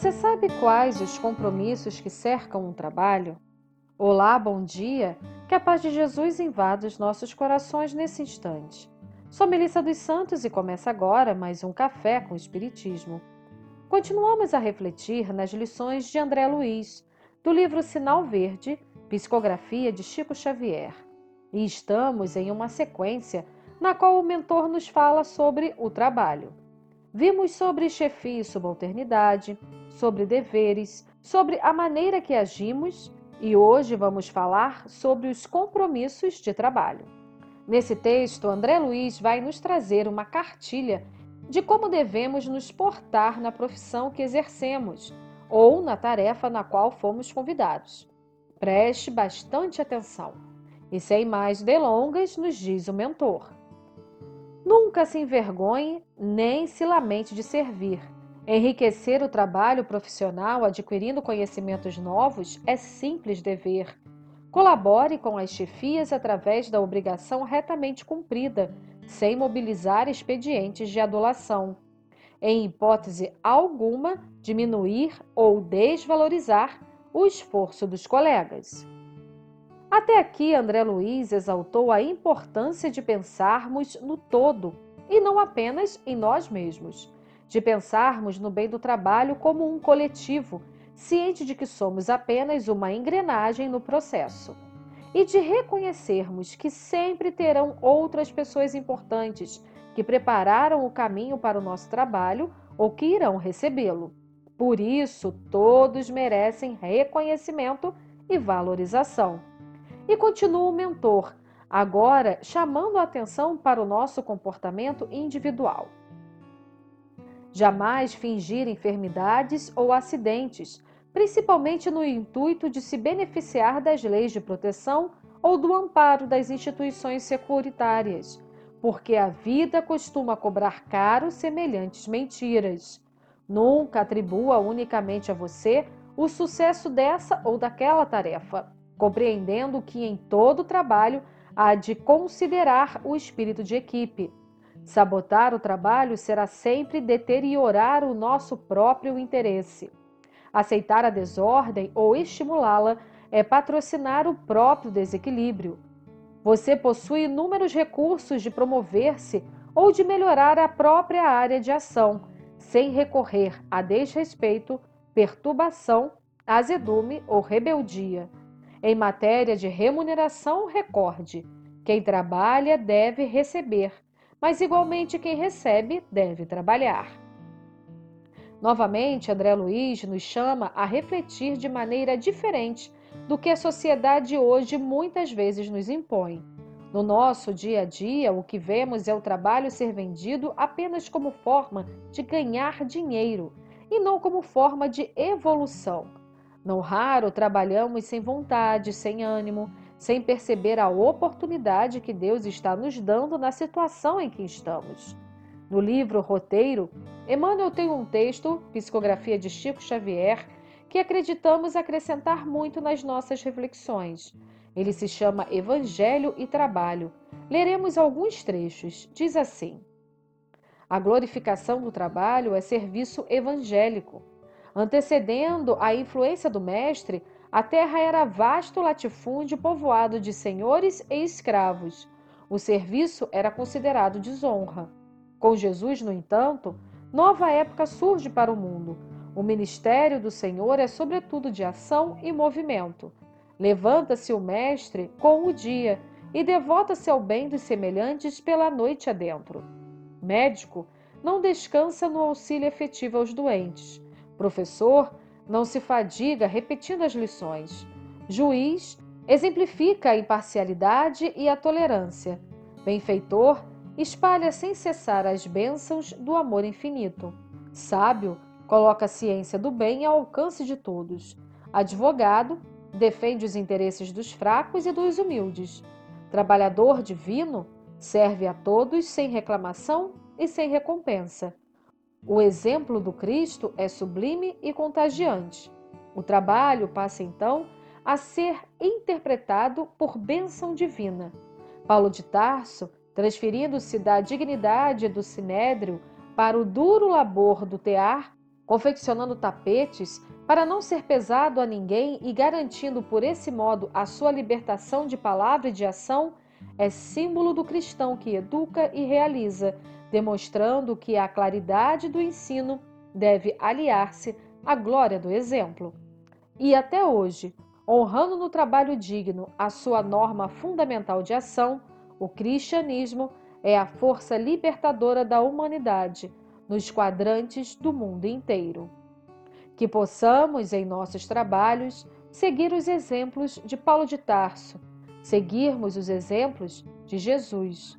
Você sabe quais os compromissos que cercam um trabalho? Olá, bom dia. Que a paz de Jesus invada os nossos corações nesse instante. Sou Melissa dos Santos e começa agora mais um Café com Espiritismo. Continuamos a refletir nas lições de André Luiz, do livro Sinal Verde, Psicografia de Chico Xavier. E estamos em uma sequência na qual o mentor nos fala sobre o trabalho. Vimos sobre chefia e subalternidade, sobre deveres, sobre a maneira que agimos e hoje vamos falar sobre os compromissos de trabalho. Nesse texto, André Luiz vai nos trazer uma cartilha de como devemos nos portar na profissão que exercemos ou na tarefa na qual fomos convidados. Preste bastante atenção. E sem mais delongas, nos diz o mentor. Nunca se envergonhe nem se lamente de servir. Enriquecer o trabalho profissional adquirindo conhecimentos novos é simples dever. Colabore com as chefias através da obrigação retamente cumprida, sem mobilizar expedientes de adulação. Em hipótese alguma, diminuir ou desvalorizar o esforço dos colegas. Até aqui, André Luiz exaltou a importância de pensarmos no todo e não apenas em nós mesmos, de pensarmos no bem do trabalho como um coletivo, ciente de que somos apenas uma engrenagem no processo, e de reconhecermos que sempre terão outras pessoas importantes que prepararam o caminho para o nosso trabalho ou que irão recebê-lo. Por isso, todos merecem reconhecimento e valorização. E continua o mentor, agora chamando a atenção para o nosso comportamento individual. Jamais fingir enfermidades ou acidentes, principalmente no intuito de se beneficiar das leis de proteção ou do amparo das instituições securitárias, porque a vida costuma cobrar caro semelhantes mentiras. Nunca atribua unicamente a você o sucesso dessa ou daquela tarefa compreendendo que em todo trabalho há de considerar o espírito de equipe. Sabotar o trabalho será sempre deteriorar o nosso próprio interesse. Aceitar a desordem ou estimulá-la é patrocinar o próprio desequilíbrio. Você possui inúmeros recursos de promover-se ou de melhorar a própria área de ação, sem recorrer a desrespeito, perturbação, azedume ou rebeldia. Em matéria de remuneração, recorde: quem trabalha deve receber, mas igualmente quem recebe deve trabalhar. Novamente, André Luiz nos chama a refletir de maneira diferente do que a sociedade hoje muitas vezes nos impõe. No nosso dia a dia, o que vemos é o trabalho ser vendido apenas como forma de ganhar dinheiro e não como forma de evolução não raro trabalhamos sem vontade, sem ânimo, sem perceber a oportunidade que Deus está nos dando na situação em que estamos. No livro Roteiro, Emmanuel tem um texto, Psicografia de Chico Xavier, que acreditamos acrescentar muito nas nossas reflexões. Ele se chama Evangelho e Trabalho. Leremos alguns trechos. Diz assim: A glorificação do trabalho é serviço evangélico. Antecedendo a influência do mestre, a terra era vasto latifúndio povoado de senhores e escravos. O serviço era considerado desonra. Com Jesus, no entanto, nova época surge para o mundo. O ministério do Senhor é sobretudo de ação e movimento. Levanta-se o mestre com o dia e devota-se ao bem dos semelhantes pela noite adentro. Médico não descansa no auxílio efetivo aos doentes Professor não se fadiga repetindo as lições. Juiz exemplifica a imparcialidade e a tolerância. Benfeitor espalha sem cessar as bênçãos do amor infinito. Sábio coloca a ciência do bem ao alcance de todos. Advogado defende os interesses dos fracos e dos humildes. Trabalhador divino serve a todos sem reclamação e sem recompensa. O exemplo do Cristo é sublime e contagiante. O trabalho passa então a ser interpretado por bênção divina. Paulo de Tarso, transferindo-se da dignidade do sinédrio para o duro labor do tear, confeccionando tapetes para não ser pesado a ninguém e garantindo por esse modo a sua libertação de palavra e de ação, é símbolo do cristão que educa e realiza, demonstrando que a claridade do ensino deve aliar-se à glória do exemplo. E até hoje, honrando no trabalho digno a sua norma fundamental de ação, o cristianismo é a força libertadora da humanidade nos quadrantes do mundo inteiro. Que possamos, em nossos trabalhos, seguir os exemplos de Paulo de Tarso, seguirmos os exemplos de Jesus.